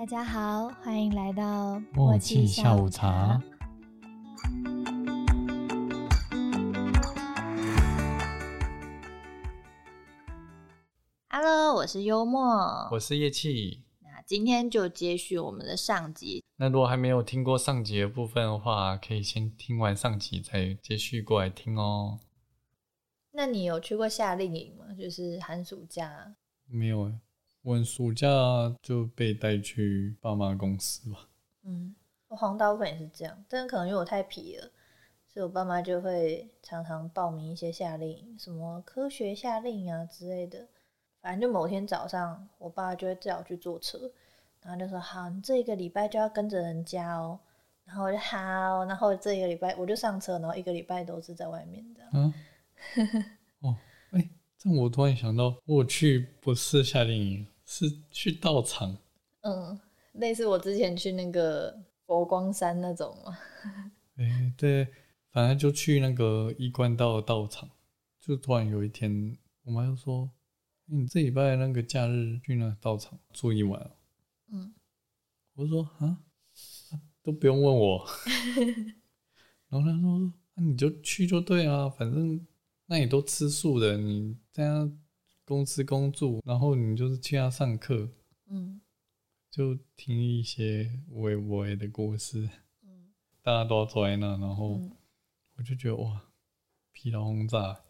大家好，欢迎来到默契下午茶。Hello，我是幽默。我是叶气。那今天就接续我们的上集。那如果还没有听过上集的部分的话，可以先听完上集再接续过来听哦。那你有去过夏令营吗？就是寒暑假。没有诶，我暑假就被带去爸妈公司吧。嗯，我好像大部分也是这样，但是可能因为我太皮了，所以我爸妈就会常常报名一些夏令营，什么科学夏令营啊之类的。反正就某天早上，我爸就会叫我去坐车，然后就说：“好，你这一个礼拜就要跟着人家哦。”然后我就好，然后这一个礼拜我就上车，然后一个礼拜都是在外面这样。啊，哦，哎、这样我突然想到，我去不是夏令营，是去道场。嗯，类似我之前去那个佛光山那种嘛。哎、对，反正就去那个一贯道的道场，就突然有一天，我妈就说：“欸你这礼拜那个假日去那道场住一晚、哦。”嗯，我就说：“啊，啊都不用问我。”然后她说：“那、你就去就对啊，反正那你都吃素的，你在那公司工作，然后你就是去他上课，嗯就听一些微微的故事。”嗯大家都要坐在那，然后嗯我就觉得哇，疲劳轰炸。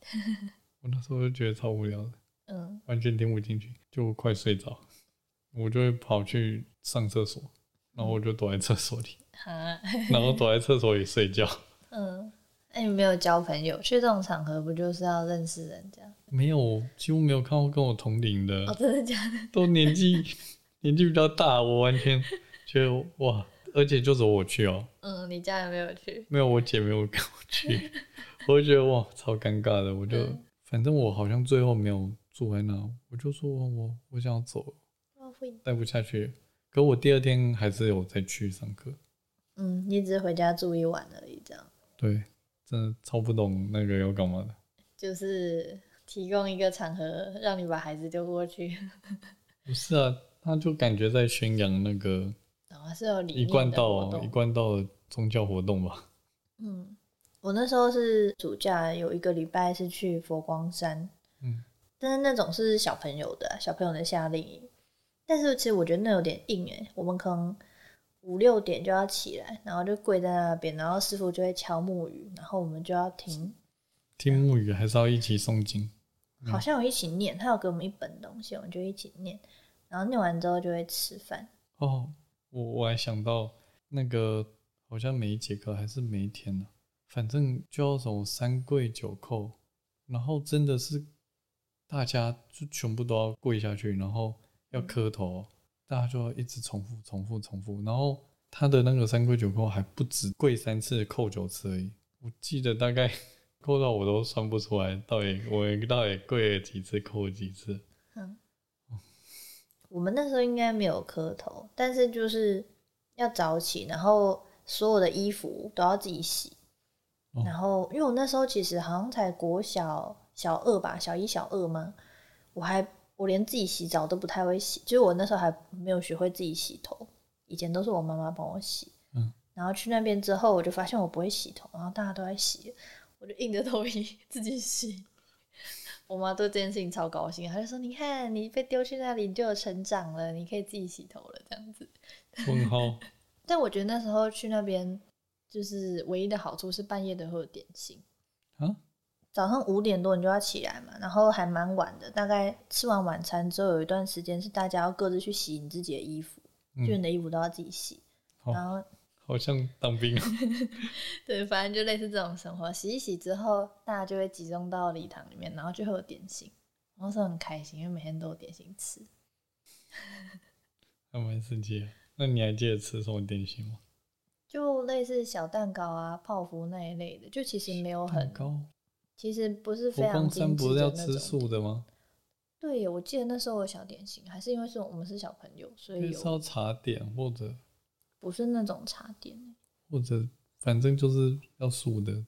我那时候就觉得超无聊的，嗯完全听不进去，就快睡着。我就会跑去上厕所，然后我就躲在厕所里，哈，然后躲在厕所里睡觉。嗯，那你没有交朋友？去这种场合不就是要认识人家？没有，几乎没有看过跟我同龄的，哦，真的假的？都年纪年纪比较大，我完全觉得哇，而且就只有我去哦，嗯，你家人没有去？没有我姐没有跟我去，我就觉得哇，超尴尬的。我就、嗯反正我好像最后没有住在那，我就说我我想要走了，哦，会。待不下去了。可我第二天还是有再去上课，嗯，你只是回家住一晚而已，这样对，真的超不懂那个要干嘛的。就是提供一个场合让你把孩子丢过去，不是啊，他就感觉在宣扬那个然后是有理一贯道一。贯道的宗教活动吧。嗯，我那时候是暑假有一个礼拜是去佛光山，嗯，但是那种是小朋友的啊小朋友的夏令营，但是其实我觉得那有点硬诶，我们可能五六点就要起来，然后就跪在那边，然后师傅就会敲木鱼，然后我们就要听，听木鱼还是要一起诵经。好像有一起念，他有给我们一本东西，我们就一起念，然后念完之后就会吃饭。哦，我我还想到那个好像每一节课还是每一天呢、反正就要什么三跪九叩，然后真的是大家就全部都要跪下去，然后要磕头，大家就要一直重复重复重复，然后他的那个三跪九叩还不止跪三次叩九次而已，我记得大概 扣到我都算不出来，到底我到底跪了几次叩了几次。嗯。我们那时候应该没有磕头，但是就是要早起，然后所有的衣服都要自己洗。哦。然后，因为我那时候其实好像才国小小二吧，小一小二嘛，我还我连自己洗澡都不太会洗，就是我那时候还没有学会自己洗头，以前都是我妈妈帮我洗。嗯，然后去那边之后，我就发现我不会洗头，然后大家都在洗，我就硬着头皮 自己洗。我妈对这件事情超高兴，她就说：“你看，你被丢去那里，你就有成长了，你可以自己洗头了。”这样子。问号，但我觉得那时候去那边，就是唯一的好处是半夜都会有点心。啊，早上五点多你就要起来嘛，然后还蛮晚的，大概吃完晚餐之后有一段时间是大家要各自去洗你自己的衣服，嗯就你的衣服都要自己洗。好然后好像当兵哦。对，反正就类似这种生活。洗一洗之后，大家就会集中到礼堂里面，然后就会有点心，然后是很开心，因为每天都有点心吃。还蛮神奇的。那你还记得吃什么点心吗？就类似小蛋糕啊、泡芙那一类的，就其实没有很，蛋糕。其实不是非常精致山不是要的那种。吃素的吗？对，我记得那时候有小点心，还是因为是我们是小朋友，所以就是要茶点或者不是那种茶点，或者反正就是要素的。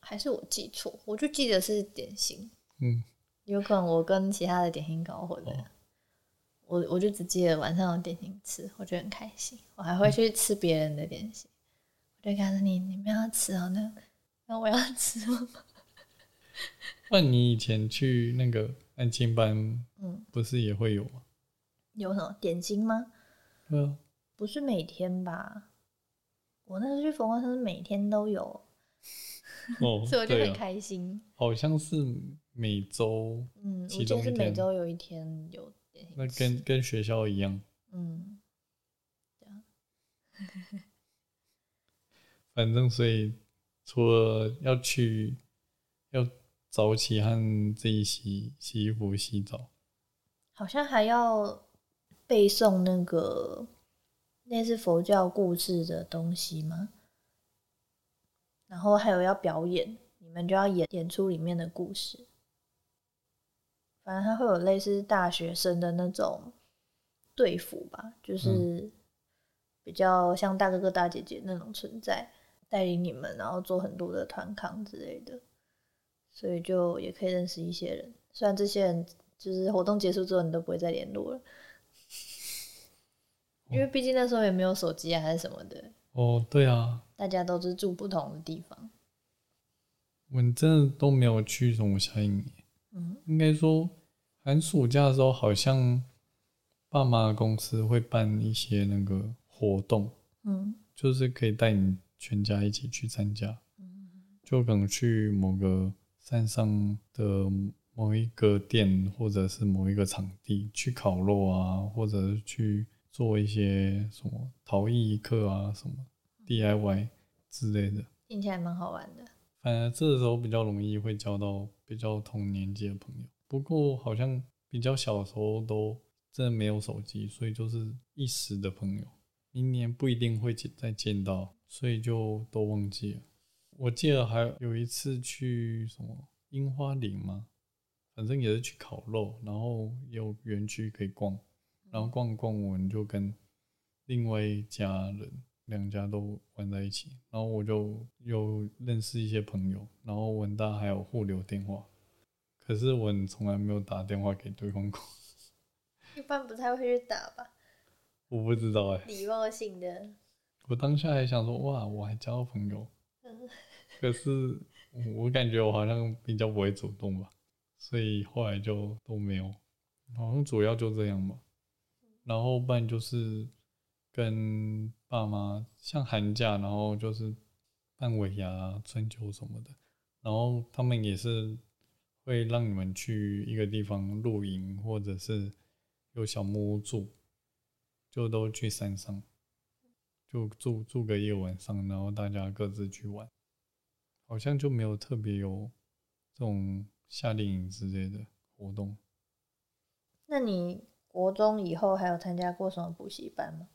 还是我记错？我就记得是点心，嗯，有可能我跟其他的点心搞混了。哦我我就只记得晚上有点心吃，我觉得很开心。我还会去吃别人的点心，我就告诉你，你们要吃哦，那那我要吃哦。那你以前去那个安亲班，嗯，不是也会有吗？有什么点心吗？对啊，不是每天吧？我那时候去佛光山是每天都有，哦，所以我就很对啊，开心。好像是每周，嗯，我其记得是每周有一天有点心。那跟跟学校一样，嗯，反正所以除了要去要早起和自己洗洗衣服、洗澡，好像还要背诵那个类似佛教故事的东西吗？然后还有要表演，你们就要演演出里面的故事。反正他会有类似大学生的那种队服吧，就是比较像大哥哥大姐姐那种存在，带领你们，然后做很多的团康之类的，所以就也可以认识一些人。虽然这些人就是活动结束之后你都不会再联络了，因为毕竟那时候也没有手机啊还是什么的，哦，对啊，大家都是住不同的地方。我们真的都没有去什么夏令营，嗯，应该说寒暑假的时候，好像爸妈公司会办一些那个活动，嗯。就是可以带你全家一起去参加，嗯。就可能去某个山上的某一个店，或者是某一个场地去烤肉啊，或者是去做一些什么陶艺课啊，什么 DIY 之类的。听起来蛮好玩的。反正这时候比较容易会交到比较同年纪的朋友。不过好像比较小的时候都真的没有手机，所以就是一时的朋友，明年不一定会见再见到，所以就都忘记了。我记得还有一次去什么樱花林嘛，反正也是去烤肉，然后有园区可以逛，然后逛逛我们就跟另外一家人两家都玩在一起，然后我就有认识一些朋友，然后文大还有互留电话，可是我从来没有打电话给对方过，一般不太会去打吧，我不知道哎、礼貌性的。我当下还想说哇，我还交到朋友，可是我感觉我好像比较不会主动吧，所以后来就都没有，好像主要就这样吧。然后不然就是跟爸妈像寒假，然后就是办尾牙、春秋什么的，然后他们也是会让你们去一个地方露营，或者是有小木屋住，就都去山上。就住住个一晚上，然后大家各自去玩，好像就没有特别有这种夏令营之类的活动。那你国中以后还有参加过什么补习班吗？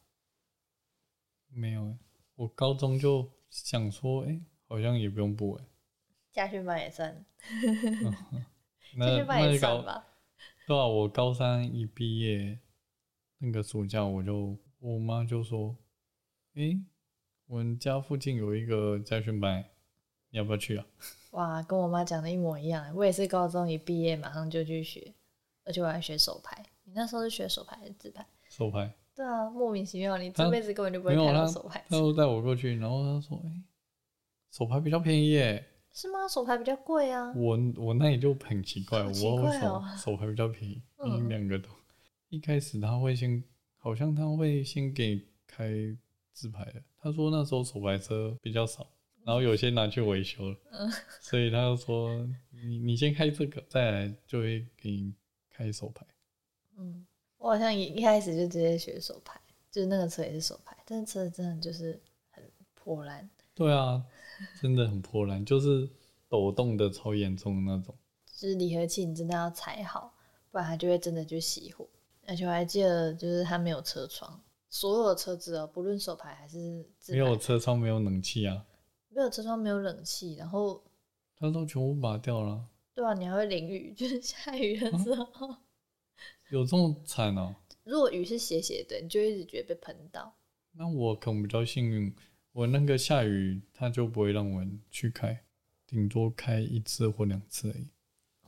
没有欸，我高中就想说，哎、好像也不用补哎。家训班也算，那家训班也算吧。对啊，我高三一毕业，那个暑假我就我妈就说，哎、我们家附近有一个家训班，你要不要去啊？哇，跟我妈讲的一模一样。我也是高中一毕业马上就去学，而且我还学手牌。你那时候是学手牌还是自拍？手牌。对啊，莫名其妙，你这辈子根本就不会开到手牌他。都带我过去，然后他说：“哎、手牌比较便宜耶。是吗？手牌比较贵啊。我我那里就很奇怪，奇我手、怪哦手牌比较便宜，嗯你两个都。一开始他会先，好像他会先给你开自拍的。他说那时候手牌车比较少，然后有些拿去维修了，嗯所以他就说你你先开这个，再来就会给你开手牌。嗯，我好像一一开始就直接学手牌，就是那个车也是手牌，但是车真的就是很破烂，对啊，真的很破烂，就是抖动的超严重的那种。就是离合器你真的要踩好，不然它就会真的就熄火。而且我还记得，就是它没有车窗，所有的车子哦，不论手牌还是自没有排，车窗，没有冷气啊，没有车窗，没有冷气，然后它都全部拔掉了。对啊，你还会淋雨，就是下雨的时候，有这么惨哦、如果雨是斜斜的，你就一直觉得被喷到。那我可能比较幸运，我那个下雨它就不会让我去开，顶多开一次或两次而已。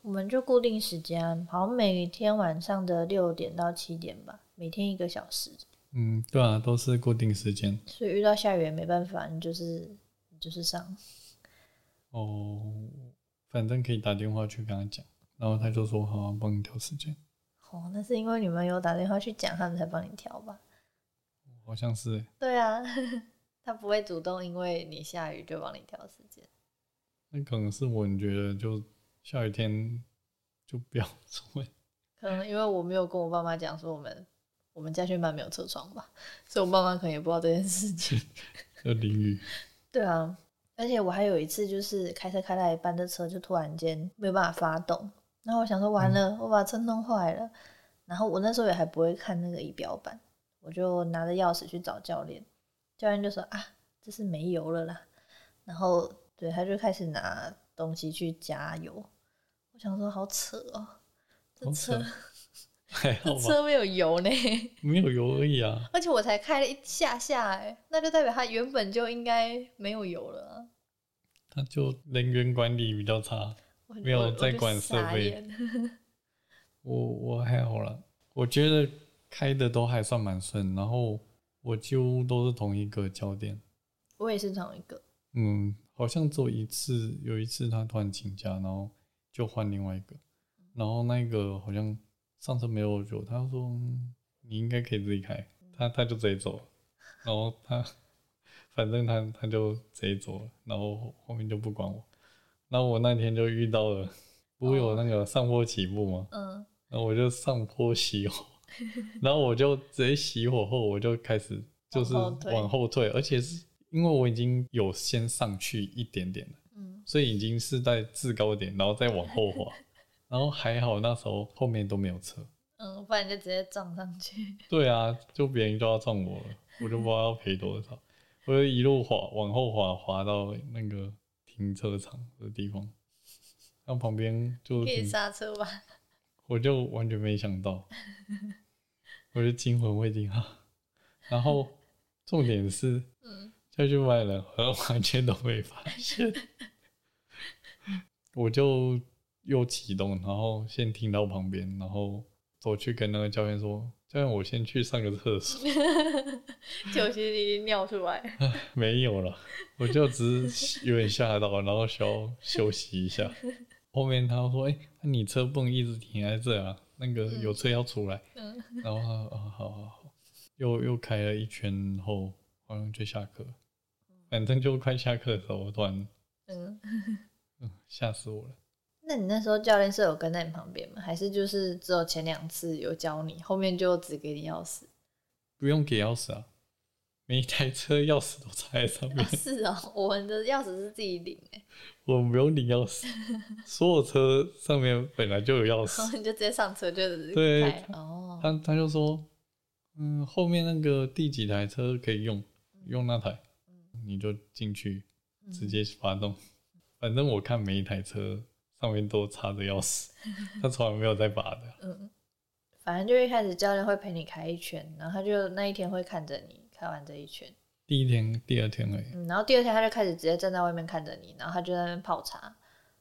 我们就固定时间，好像每天晚上的六点到七点吧，每天一个小时。嗯，对啊，都是固定时间。所以遇到下雨也没办法，你就是你就是上。哦，反正可以打电话去跟他讲，然后他就说好、啊，帮你调时间。哦，那是因为你们有打电话去讲，他们才帮你调吧？好像是欸，对啊，他不会主动因为你下雨就帮你调时间。那可能是我觉得就下雨天就不要出门。可能因为我没有跟我爸妈讲说我们我们家训班没有车窗吧，所以我爸妈可能也不知道这件事情。要淋雨，对啊，而且我还有一次就是开车开到一半，这车就突然间没有办法发动，然后我想说完了，我把车弄坏了，然后我那时候也还不会看那个仪表板，我就拿着钥匙去找教练，教练就说啊，这是没油了啦，然后对他就开始拿东西去加油，我想说好扯哦，这扯 还好吧，车没有油呢。没有油而已啊。而且我才开了一下下，哎，那就代表它原本就应该没有油了啊。他就人员管理比较差。我没有在管设备 我我还好啦，我觉得开的都还算蛮顺，然后我几乎都是同一个教练。我也是同一个，嗯，好像只有一次，有一次他突然请假，然后就换另外一个，然后那个好像上车没有久，他说、嗯你应该可以自己开，他他就直接走了，然后他 反正他他就直接走了，然后后面就不管我，然后我那天就遇到了，不是有那个上坡起步吗？嗯，然后我就上坡熄火，然后我就直接熄火后，我就开始就是往后退。往后退，而且是因为我已经有先上去一点点了，嗯，所以已经是在制高点，然后再往后滑，然后还好那时候后面都没有车。嗯，不然就直接撞上去。对啊，就别人就要撞我了，我就不知道要赔多少，我就一路滑往后滑，滑到那个停车场的地方，然后旁边就可以停刹车吧？我就完全没想到，我就惊魂未定啊。然后重点是，嗯，下去买了，我完全都没发现。我就又启动，然后先停到旁边，然后走去跟那个教练说：“教练，我先去上个厕所。就其实已经尿出来。”没有了，我就只是有点吓到，然后需要休息一下。后面他说：“哎、那你车不能一直停在这啊，那个有车要出来。嗯，然后他啊，好好好，又又开了一圈后，好像就下课。反正就快下课的时候，我突然嗯，嗯吓死我了。那你那时候教练是有跟在你旁边吗？还是就是只有前两次有教你，后面就只给你钥匙？不用给钥匙啊，每一台车钥匙都插在上面啊，，是哦，我们的钥匙是自己领哎，我们不用领钥匙。所有车上面本来就有钥然匙后，你就直接上车就对开哦。他他就说，嗯，后面那个第几台车可以用，用那台，你就进去直接发动。反正我看每一台车上面都插着钥匙，他从来没有在拔的。嗯，反正就一开始教练会陪你开一圈，然后他就那一天会看着你开完这一圈，第一天、第二天而已。嗯，然后第二天他就开始直接站在外面看着你，然后他就在那边泡茶，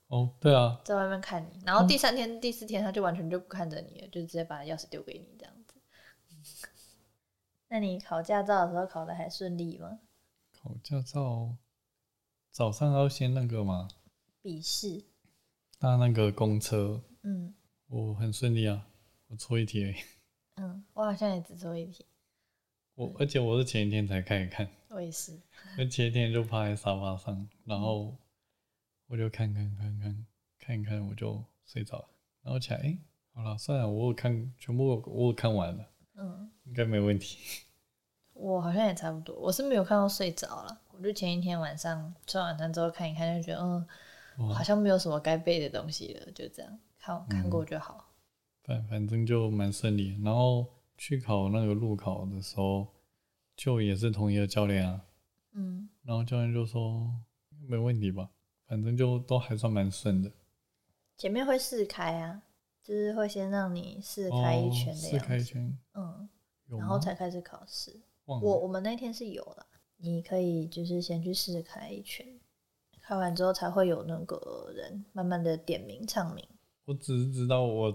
哦，对啊，在外面看你，然后第三天、第四天他就完全就不看着你了，就直接把钥匙丢给你这样子。那你考驾照的时候考的还顺利吗？考驾照早上要先那个吗，笔试，搭那个公车，嗯。我很顺利啊，我错一题而已。嗯，我好像也只错一题，我而且我是前一天才开始看，我也是，那前一天就趴在沙发上，然后我就看看看看看一看，我就睡着了。然后起来，哎、好了，算了，我有看全部我看完了，嗯，应该没问题。我好像也差不多，我是没有看到睡着了，我就前一天晚上吃完晚餐之后看一看，就觉得嗯，哇好像没有什么该背的东西了，就这样。看看过就好。反反正就蛮顺利。然后去考那个路考的时候，就也是同一个教练啊，嗯，然后教练就说没问题吧，反正就都还算蛮顺的。前面会试开啊，就是会先让你试开一圈的哦试样子，开一圈，嗯，然后才开始考试。我我们那天是有的，你可以就是先去试开一圈，开完之后才会有那个人慢慢的点名唱名。我只是知道我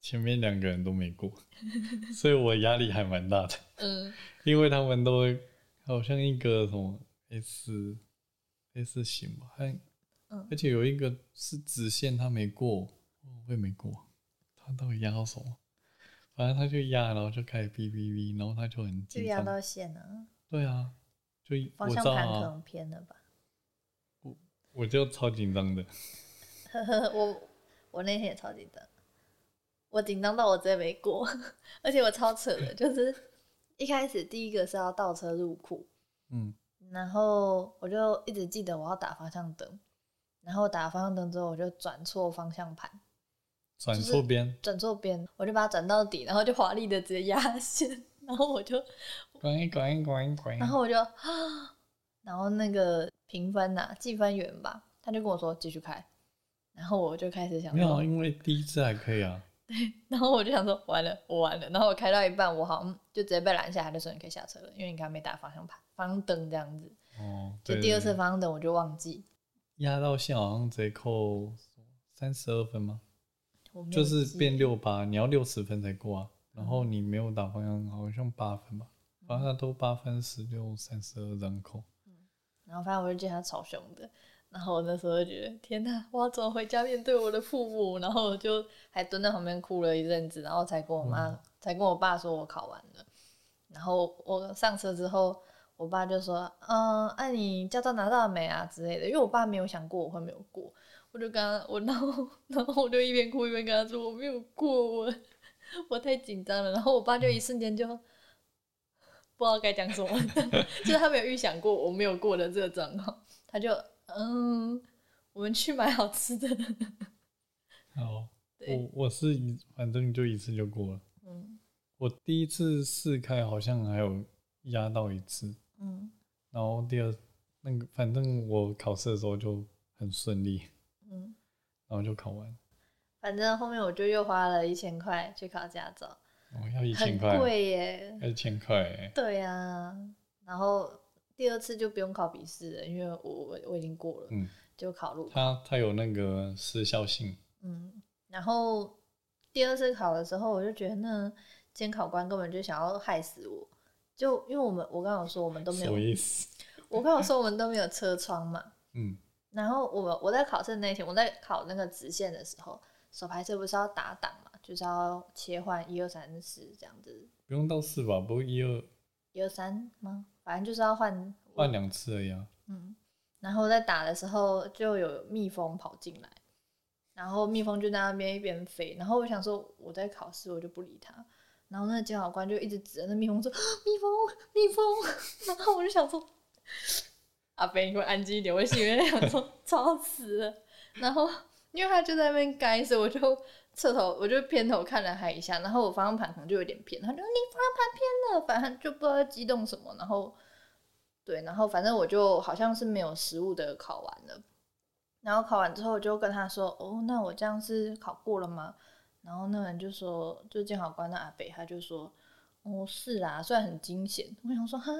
前面两个人都没过，所以我压力还蛮大的，嗯 因为他们都好像一个什么 S S 型吧，还嗯而且有一个是直线，他没过，我也没过，他到底压到什么？反正他就压，然后就开始哔哔哔，然后他就很紧张。就压到线了，对啊，就方向盘可能偏了吧。我就超紧张的。呵呵，我我那天也超紧张，我紧张到我直接没过，而且我超扯的，就是一开始第一个是要倒车入库，嗯，然后我就一直记得我要打方向灯，然后打方向灯之后我就转错方向盘，转错边，转错边，我就把它转到底，然后就华丽的直接压线，然后我就，滚滚滚滚，然后我就啊，然后那个评分呐、计分员吧，他就跟我说继续开，然后我就开始想没有，因为第一次还可以啊。然后我就想说完了，我完了，然后我开到一半，我好像就直接被拦下来，他就说你可以下车了，因为你刚刚没打方向盘、方向灯这样子，哦，对就第二次方向灯我就忘记，压到线好像直接扣三十二分吗？就是变六八，你要六十分才过啊。然后你没有打方向，好像八分吧，反正他都八分、十六、三十二这样扣。然后反正我就记得他超凶的，然后我那时候就觉得天哪，我要怎么回家面对我的父母？然后我就还蹲在旁边哭了一阵子，然后才跟我妈、才跟我爸说我考完了。然后我上车之后，我爸就说：“嗯，那、你驾照拿到了没啊之类的？”因为我爸没有想过我会没有过，我就跟他我 然后然后我就一边哭一边跟他说我没有过，我 我太紧张了。然后我爸就一瞬间就不知道该讲什么，就是他没有预想过我没有过的这个状况，他就嗯，我们去买好吃的。好，对，我我是一反正就一次就过了。嗯。我第一次试开好像还有压到一次，嗯。然后第二那个反正我考试的时候就很顺利，嗯，然后就考完。反正后面我就又花了一千块去考驾照，哦，要一千很块，贵耶。要一千块欸，对呀、然后第二次就不用考笔试了，因为我我我已经过了，嗯，就考路考。它它有那个时效性，嗯，然后第二次考的时候，我就觉得那监考官根本就想要害死我，就因为我们我刚刚有说我们都没什么有，意思？我刚刚有说我们都没有车窗嘛，嗯，然后我我在考试那天，我在考那个直线的时候，手排车不是要打档嘛，就是要切换一二三四这样子，不用到四吧，不过一二一二三吗？反正就是要换换两次而已啊。嗯，然后在打的时候就有蜜蜂跑进来，然后蜜蜂就在那边一边飞，然后我想说我在考试，我就不理它。然后那个监考官就一直指着那蜜蜂说：“蜜蜂，蜜蜂。”然后我就想说：“阿飞，你给我安静一点。”我心里面想说：“吵死了。”然后因为他就在那边干，所以我就侧头，我就偏头看了他一下，然后我方向盘可能就有点偏，他就：“你方向盘偏了。”反正就不知道在激动什么，然后对，然后反正我就好像是没有实物的考完了，然后考完之后我就跟他说：“哦，那我这样是考过了吗？”然后那人就说，就监考官的阿北，他就说：“哦，是啊，虽然很惊险。”我想说，哈，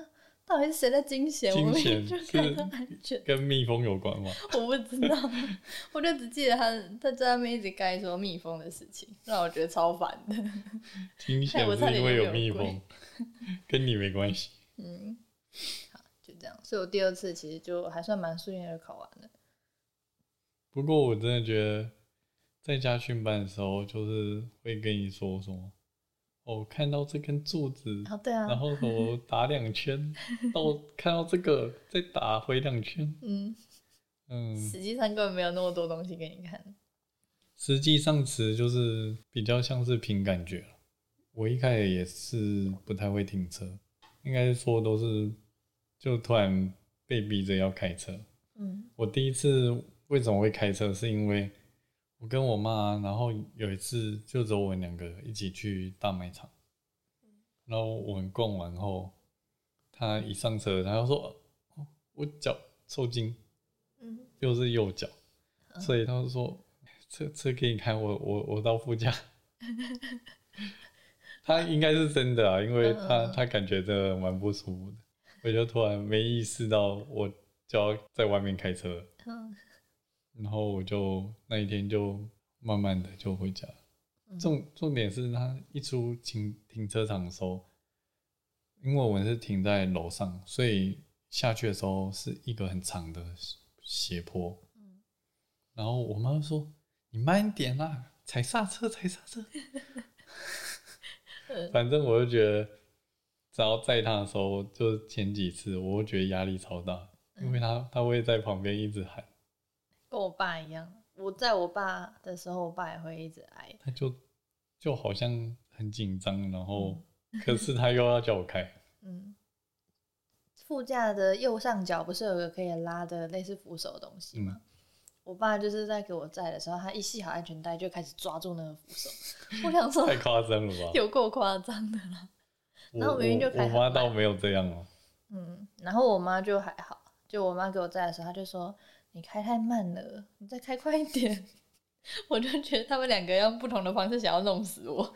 到底是谁在惊险？我惊明明险就安全，跟蜜蜂有关吗？我不知道，我就只记得他他在那边一直该说蜜蜂的事情，让我觉得超烦的。惊险因为有蜜蜂，跟你没关系。嗯，好，就这样。所以我第二次其实就还算蛮顺利的考完了。不过我真的觉得，在家训班的时候，就是会跟你说什么，哦，看到这根柱子，哦，对啊，然后我 打两圈，到看到这个再打回两圈，嗯，嗯，实际上根本没有那么多东西给你看。实际上词就是比较像是凭感觉了。我一开始也是不太会停车，应该说都是就突然被逼着要开车。嗯我第一次为什么会开车，是因为我跟我妈，然后有一次就只有我们两个一起去大卖场，然后我们逛完后，她一上车，她就说：“哦，我脚抽筋，嗯又是右脚，所以她就说车车给你开，我我我到副驾。”她应该是真的啊，因为她嗯嗯嗯。她感觉真的蛮不舒服的，我就突然没意识到我就要在外面开车。嗯然后我就那一天就慢慢的就回家。重重点是他一出停停车场的时候，因为我们是停在楼上，所以下去的时候是一个很长的斜坡。然后我妈说：“你慢一点啦，踩刹车，踩刹车。”反正我就觉得，只要载他的时候，就前几次，我会觉得压力超大，因为他他会在旁边一直喊，跟我爸一样。我在我爸的时候，我爸也会一直挨。他就就好像很紧张，然后可是他又要叫我开。嗯，副驾的右上角不是有个可以拉的类似扶手的东西吗？我爸就是在给我载的时候，他一系好安全带就开始抓住那个扶手。我想说，太夸张了吧？有够夸张的啦。然后我明明就开我妈倒没有这样哦、嗯，然后我妈就还好，就我妈给我载的时候，她就说你开太慢了，你再开快一点。我就觉得他们两个用不同的方式想要弄死我。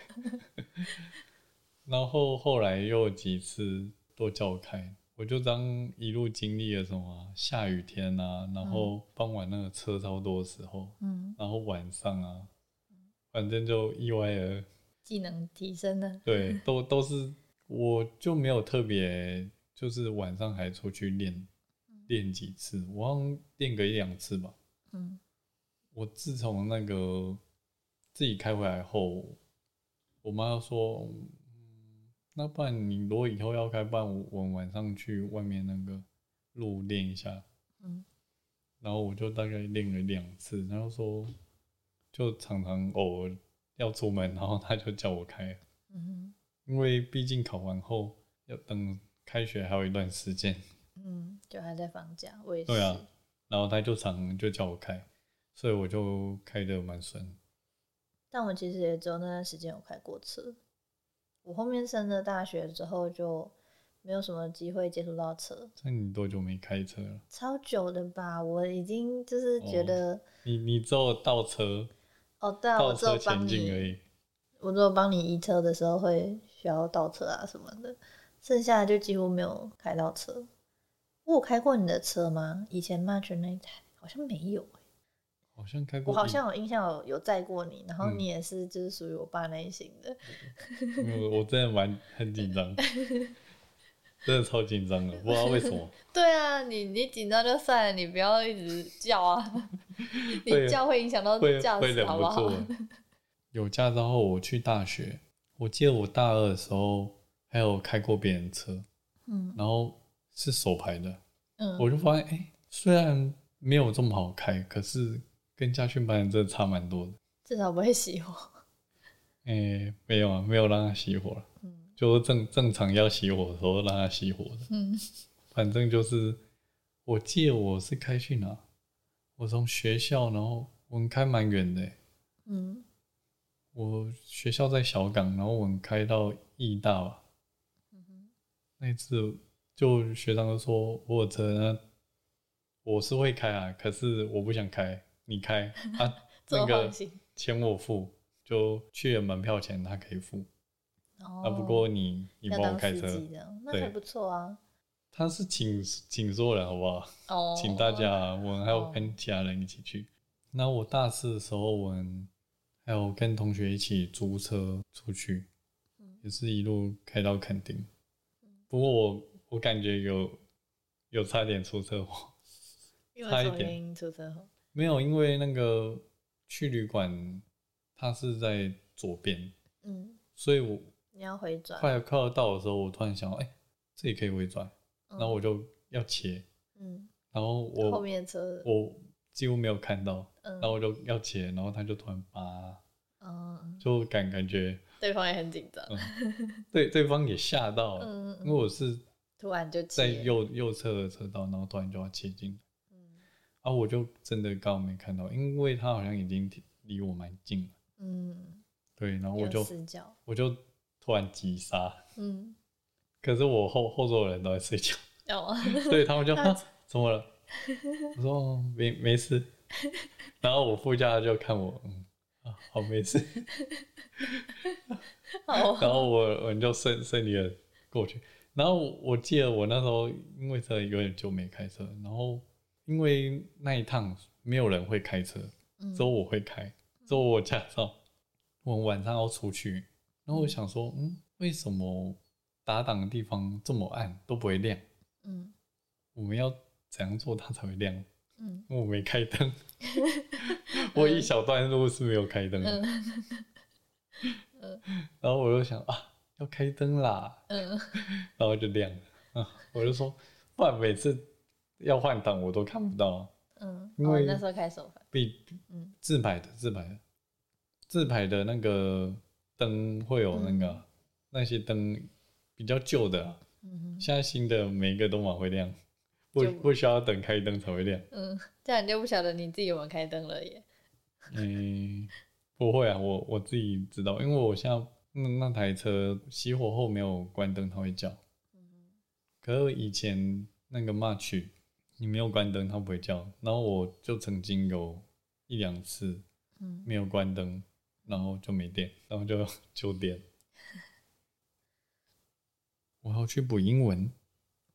然后后来又几次都叫我开，我就当一路经历了什么下雨天啊，然后傍晚那个车超多的时候，嗯，然后晚上啊，反正就意外的，技能提升了。对，都都是，我就没有特别，就是晚上还出去练练几次，我好像练个一两次吧。嗯我自从那个自己开回来后，我妈说，嗯，那不然你如果以后要开，不然我我晚上去外面那个路练一下。嗯然后我就大概练了两次，然后说就常常偶尔要出门，然后他就叫我开，嗯因为毕竟考完后要等开学还有一段时间，嗯，就还在放假，我也是。对啊，然后他就常就叫我开，所以我就开的蛮顺。但我其实也只有那段时间有开过车。我后面升了大学之后，就没有什么机会接触到车，那你多久没开车了？超久的吧？我已经就是觉得，你你只有倒车，哦，对啊，我倒只有车前帮你，进而已。我只有帮你移车的时候会需要倒车啊什么的，剩下的就几乎没有开到车。我有开过你的车吗？以前 March 那一台好像没有、欸、好像开过，我好像有印象有有载过你，然后嗯你也是就是属于我爸那一型的。我我真的蛮很紧张，真的超紧张的，不知道为什么。对啊，你你紧张就算了，你不要一直叫啊，你叫会影响到会驾驶，好不好？住。有驾照后，我去大学，我记得我大二的时候还有开过别人车，嗯然后是手排的，嗯，我就发现，哎、虽然没有这么好开，可是跟家训班真的差蛮多的。至少不会熄火。哎、没有啊，没有让它熄火了，嗯就是正正常要熄火的时候让它熄火的。嗯反正就是，我记得我是开去哪？我从学校，然后我们开蛮远的欸，嗯我学校在小港，然后我们开到义大吧。嗯哼那一次就学长就说我有车，那我是会开啊，可是我不想开，你开 啊，那个。钱我付，就去了门票钱他可以付，哦啊，不过你你帮我开车，那还不错啊。他是请请所有人好不好？哦，请大家啊，我们还有哦跟其他人一起去。那我大四的时候，我们还有跟同学一起租车出去，嗯也是一路开到垦丁。不过我我感觉有有差点出车祸，因为差一点什么原因出车祸？没有，因为那个去旅馆它是在左边，嗯，所以我你要回转，快要快要到的时候，我突然想到，哎、这里可以回转，嗯。然后我就要切，嗯，然后我后我面车，我几乎没有看到，嗯。然后我就要切，然后他就突然拔，嗯，就感感觉对方也很紧张，对对方也吓到了，嗯，因为我是突然就在，右右侧的车道，然后突然就要切进，嗯。啊，我就真的刚好没看到，因为他好像已经离我蛮近了，嗯，对，然后我就，我就突然急刹，嗯，可是我后后座的人都在睡觉，哦，所以他们就怎么了？我说哦没没事，然后我副驾就看我，嗯啊好没事，好，然后我我就顺顺利的过去。然后我记得我那时候因为车有点久没开车，然后因为那一趟没有人会开车，嗯。只有我会开，只有我驾照，我晚上要出去，然后我想说，嗯，为什么打档的地方这么暗都不会亮？嗯？我们要怎样做它才会亮？嗯。因为我没开灯，我一小段路是没有开灯的，嗯。然后我就想啊，要开灯啦，嗯 然后就亮了嗯，我就说，不然每次要换挡我都看不到，嗯，因为哦那时候开手牌，比嗯自拍的自拍的自拍的那个灯会有那个、那些灯比较旧的啊、嗯现在新的每一个都蛮会亮，不不需要等开灯才会亮。嗯，这样你就不晓得你自己有没有开灯了耶。嗯，不会啊，我我自己知道，因为我现在那那台车熄火后没有关灯，它会叫。嗯可是以前那个 March 你没有关灯，它不会叫。然后我就曾经有一两次嗯没有关灯，然后就没电，然后就就电。我要去补英文，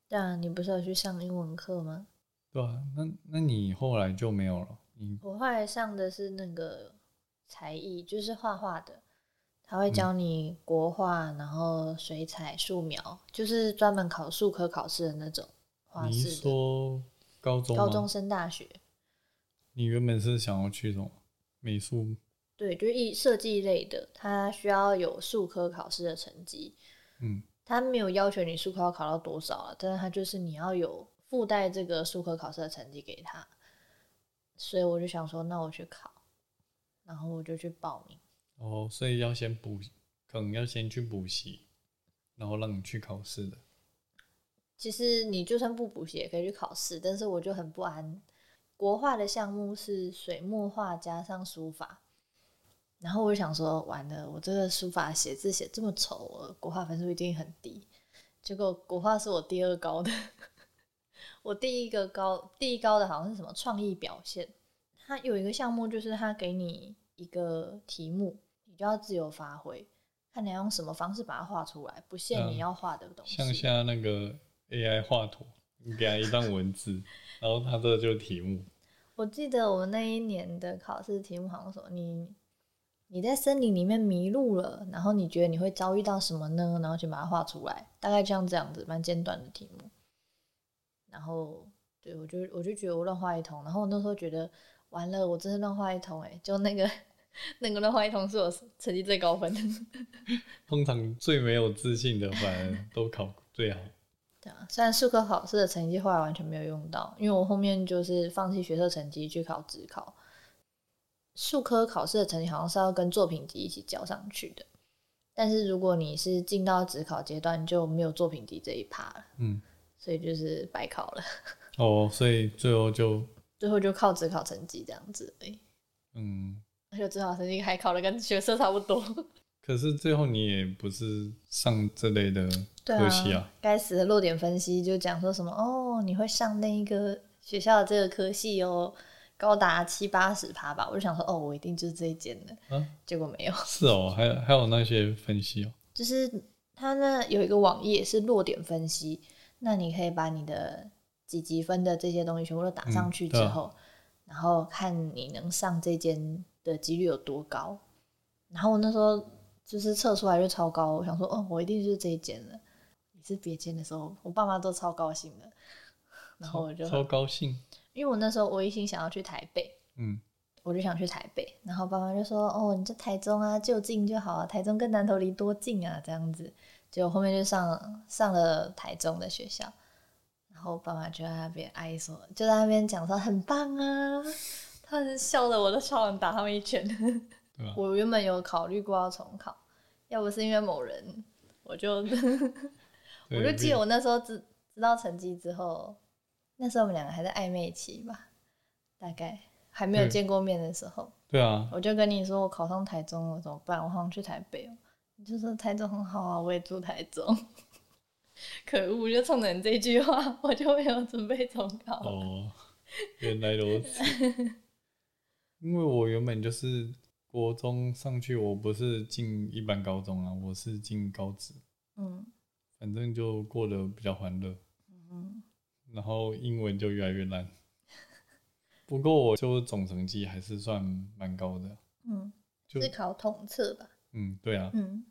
对啊，你不是有去上英文课吗？对啊，那那你后来就没有了，你我后来上的是那个才艺，就是画画的，他会教你国画，然后水彩、素描，就是专门考数科考试的那种画你是室的。说高中吗？高中升大学，你原本是想要去什么美术？对，就是艺设计类的，他需要有数科考试的成绩。嗯，他没有要求你数科要考到多少啊，但是他就是你要有附带这个数科考试的成绩给他，所以我就想说，那我去考，然后我就去报名。哦，所以要先补，可能要先去补习，然后让你去考试的。其实你就算不补习也可以去考试，但是我就很不安。国画的项目是水墨画加上书法，然后我就想说，完了，我这个书法写字写这么丑，我国画分数一定很低。结果国画是我第二高的，我第一个高第一高的好像是什么创意表现，它有一个项目就是它给你一个题目，就要自由发挥，看你要用什么方式把它画出来，不限嗯你要画的东西。像下那个 AI 画图，你给它一段文字，然后他这就是题目。我记得我们那一年的考试题目好像说你你在森林里面迷路了，然后你觉得你会遭遇到什么呢？然后就把它画出来，大概像这样子，蛮简短的题目。然后对我就我就觉得我乱画一通，然后我那时候觉得完了，我真是乱画一通哎、就那个那个乱画一同是我成绩最高分的。通常最没有自信的，反而都考最好。对啊，虽然数科考试的成绩后来完全没有用到，因为我后面就是放弃学测成绩去考职考。数科考试的成绩好像是要跟作品集一起交上去的，但是如果你是进到职考阶段，就没有作品集这一趴了，嗯，所以就是白考了。哦，所以最后就最后就靠职考成绩这样子而已，嗯，而且职考成绩还考的跟学测差不多。可是最后你也不是上这类的 对科系啊。该死的落点分析就讲说什么哦，你会上那一个学校的这个科系哦，高达七八十趴吧。我就想说哦，我一定就是这一间的，啊结果没有。是哦，还有还有那些分析哦。就是它呢有一个网页是落点分析，那你可以把你的几级分的这些东西全部都打上去之后，然后看你能上这间的几率有多高。然后我那时候就是测出来就超高，我想说哦，我一定就是这一间了。你是别间的时候，我爸妈都超高兴的，然后我就超高兴。因为我那时候我一心想要去台北，嗯，我就想去台北，然后爸妈就说：“哦，你在台中啊，就近就好啊，台中跟南投离多近啊，这样子。”结果后面就上上了台中的学校，然后爸妈就在那边哀说，就在那边讲说很棒啊，他们笑的我都超想打他们一拳。我原本有考虑过要重考，要不是因为某人，我就 我就记得我那时候知知道成绩之后，那时候我们两个还在暧昧期吧，大概还没有见过面的时候，对啊，我就跟你说我考上台中了怎么办？我好像去台北哦。你就说台中很好啊，我也住台中。可恶！就冲着你这句话，我就没有准备重考。哦，原来如此。因为我原本就是国中上去，我不是进一般高中啊，我是进高职，嗯反正就过得比较欢乐，嗯，然后英文就越来越烂。不过我就总成绩还是算蛮高的，嗯，就是考统测吧？嗯，对啊，嗯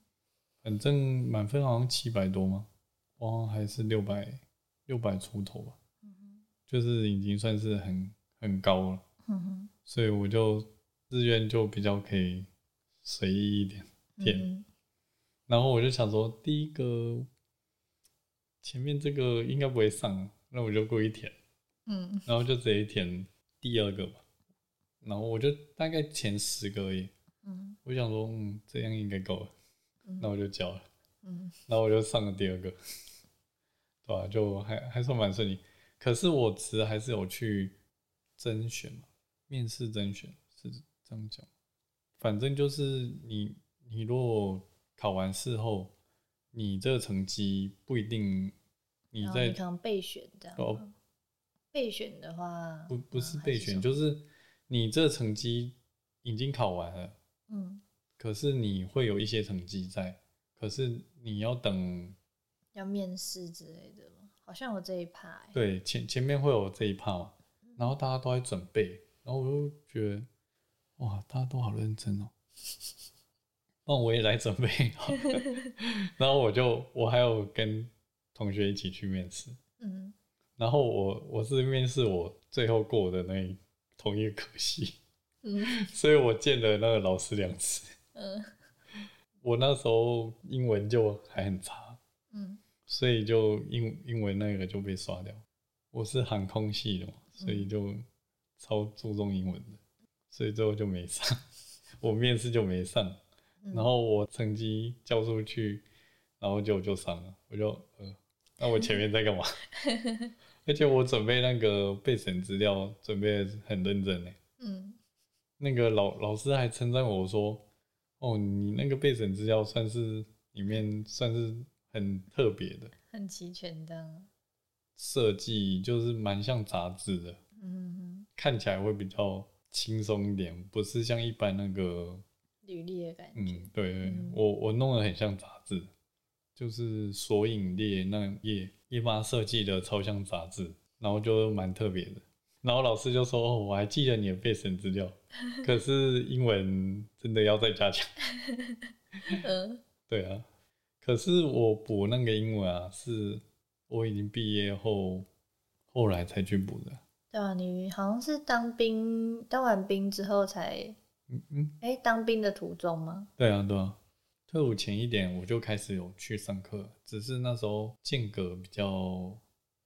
反正满分好像七百多嘛，我好像还是六百六百出头吧，就是已经算是很很高了，嗯哼所以我就志愿就比较可以随意一点填。嗯然后我就想说，第一个前面这个应该不会上，那我就故意填，嗯 然后就直接填第二个吧。然后我就大概前十个而已，嗯我想说，嗯，这样应该够了，那我就交了。嗯然后我就上了第二个，对吧、就还还算蛮顺利。可是我其实还是有去甄选嘛，面试甄选是这样讲。反正就是你你如果考完试后，你这个成绩不一定你在然后你可能备选这样哦。备选的话，不不是嗯备选，还就是你这成绩已经考完了，嗯，可是你会有一些成绩在，可是你要等要面试之类的吗？好像有这一趴、欸。对，前前面会有这一趴嘛，然后大家都在准备，然后我就觉得，哇，大家都好认真哦，那我也来准备，然后我就我还有跟同学一起去面试，嗯然后我我是面试我最后过的那一同一个科系，嗯所以我见了那个老师两次，嗯。我那时候英文就还很差，嗯所以就英英文那个就被刷掉。我是航空系的嘛，所以就超注重英文的，所以最后就没上。我面试就没上，嗯然后我成绩交出去，然后就就上了。我就呃，那我前面在干嘛？而且我准备那个备审资料准备很认真呢。嗯那个老老师还称赞我说：“哦，你那个备审资料算是里面算是很特别的。”很齐全这样。设计就是蛮像杂志的，嗯，看起来会比较轻松一点，不是像一般那个，履历的感觉。嗯，对对，嗯我我弄得很像杂志，就是索引列那页页把它设计的超像杂志，然后就蛮特别的。然后老师就说：“哦，我还记得你的备审资料，可是英文真的要再加强。嗯” 对啊，可是我补那个英文啊，是我已经毕业后后来才去补的。对啊，你好像是当兵，当完兵之后才，嗯嗯，哎、当兵的途中吗？对啊，对啊。退伍前一点我就开始有去上课，只是那时候间隔比较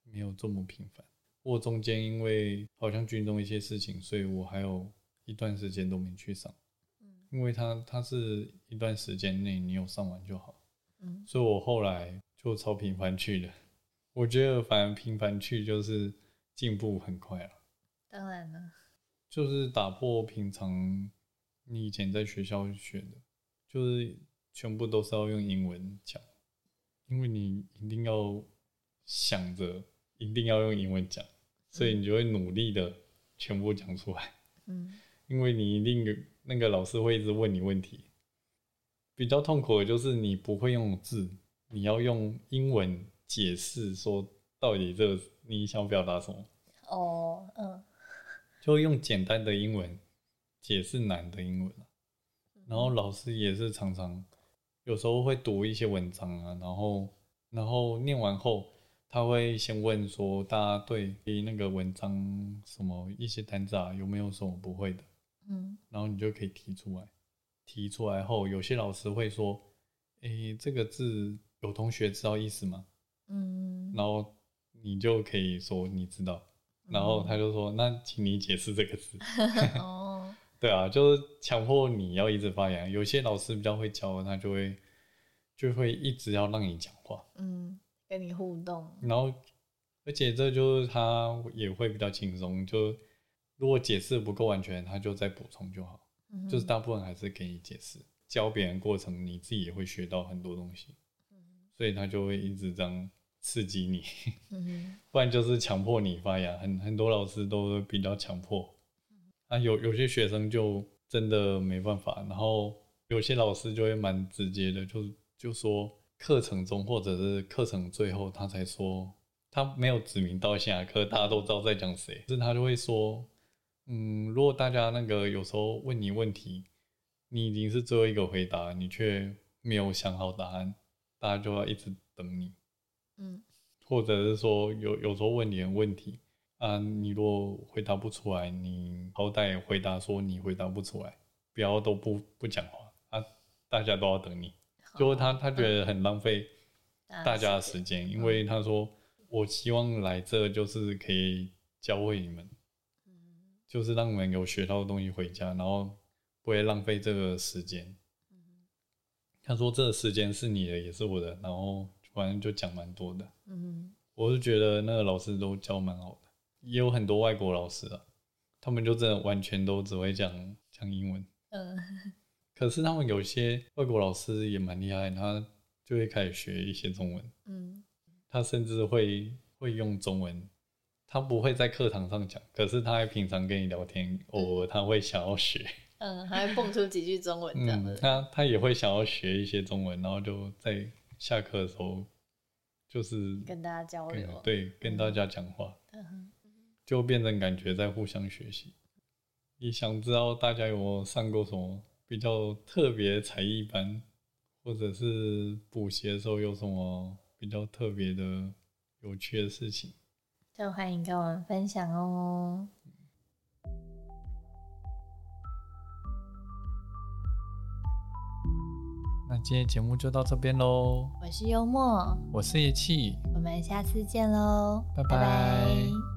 没有这么频繁。我中间因为好像军中一些事情，所以我还有一段时间都没去上。嗯因为它它是一段时间内你有上完就好，嗯所以我后来就超频繁去的。我觉得反正频繁去就是进步很快了。当然了，就是打破平常你以前在学校学的，就是全部都是要用英文讲，因为你一定要想着一定要用英文讲，所以你就会努力的全部讲出来，嗯因为你一定那个老师会一直问你问题。比较痛苦的就是你不会用字，你要用英文解释说到底这个你想表达什么。哦，嗯就用简单的英文解释难的英文啊然后老师也是常常有时候会读一些文章啊，然后然后念完后，他会先问说大家对于那个文章什么一些单字啊有没有什么不会的，嗯然后你就可以提出来。提出来后，有些老师会说：“诶，这个字有同学知道意思吗？”嗯，然后你就可以说你知道，然后他就说：“那请你解释这个字。”哦，对啊，就是强迫你要一直发言。有些老师比较会教，他就会就会一直要让你讲话，嗯，跟你互动，然后而且这就是他也会比较轻松。就如果解释不够完全，他就再补充就好。嗯就是大部分还是给你解释，教别人过程你自己也会学到很多东西，所以他就会一直这样刺激你。嗯 不然就是强迫你发言，很很多老师都比较强迫，啊有有些学生就真的没办法，然后有些老师就会蛮直接的，就就说课程中或者是课程最后他才说，他没有指名道姓啊，可是大家都知道在讲谁，可是他就会说，嗯，如果大家那个有时候问你问题，你已经是最后一个回答，你却没有想好答案，大家就要一直等你。嗯或者是说有有时候问你的问题啊，你如果回答不出来，你好歹回答说你回答不出来，不要都不不讲话啊，大家都要等你。就是他他觉得很浪费大家的时间，因为他说我希望来这就是可以教会你们，嗯就是让你们有学到的东西回家，然后不会浪费这个时间。他说这个时间是你的，也是我的，然后反正就讲蛮多的。嗯我是觉得那个老师都教蛮好的，也有很多外国老师啊，他们就真的完全都只会讲讲英文。嗯 可是他们有些外国老师也蛮厉害，他就会开始学一些中文，嗯他甚至会会用中文，他不会在课堂上讲，可是他还平常跟你聊天，偶尔他会想要学，嗯，还会蹦出几句中文。他他也会想要学一些中文，然后就在下课的时候，就是跟大家交流。对跟大家讲话，嗯就变成感觉在互相学习。你想知道大家有没有上过什么比较特别才艺班，或者是补习的时候有什么比较特别的有趣的事情？就欢迎跟我们分享哦。那今天节目就到这边喽，我是幽默，我是叶气，我们下次见喽，拜。拜拜